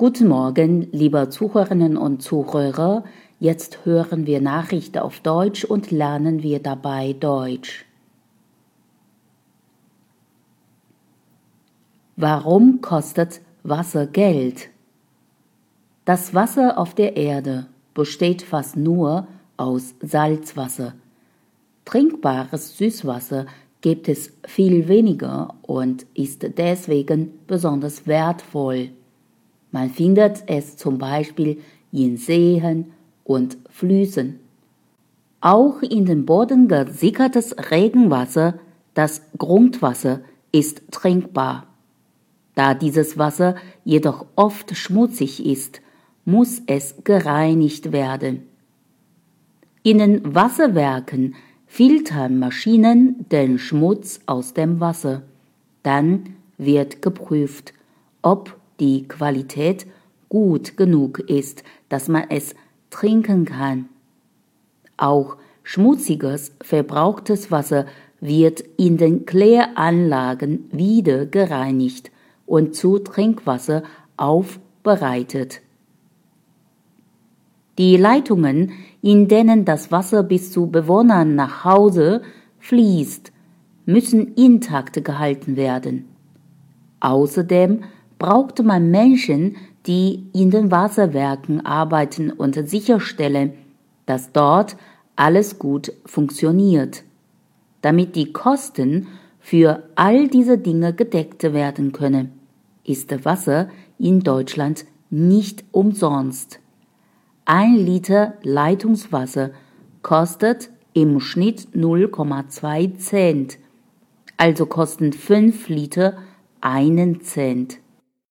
Guten Morgen, liebe Zuhörerinnen und Zuhörer. Jetzt hören wir Nachrichten auf Deutsch und lernen wir dabei Deutsch. Warum kostet Wasser Geld? Das Wasser auf der Erde besteht fast nur aus Salzwasser. Trinkbares Süßwasser gibt es viel weniger und ist deswegen besonders wertvoll. Man findet es zum Beispiel in Seen und Flüssen. Auch in den Boden gesickertes Regenwasser, das Grundwasser, ist trinkbar. Da dieses Wasser jedoch oft schmutzig ist, muss es gereinigt werden. In den Wasserwerken filtern Maschinen den Schmutz aus dem Wasser. Dann wird geprüft, ob die Qualität gut genug ist, dass man es trinken kann. Auch schmutziges, verbrauchtes Wasser wird in den Kläranlagen wieder gereinigt und zu Trinkwasser aufbereitet. Die Leitungen, in denen das Wasser bis zu Bewohnern nach Hause fließt, müssen intakt gehalten werden. Außerdem brauchte man Menschen, die in den Wasserwerken arbeiten und sicherstellen, dass dort alles gut funktioniert. Damit die Kosten für all diese Dinge gedeckt werden können, ist Wasser in Deutschland nicht umsonst. Ein Liter Leitungswasser kostet im Schnitt 0,2 Cent, also kosten 5 Liter einen Cent.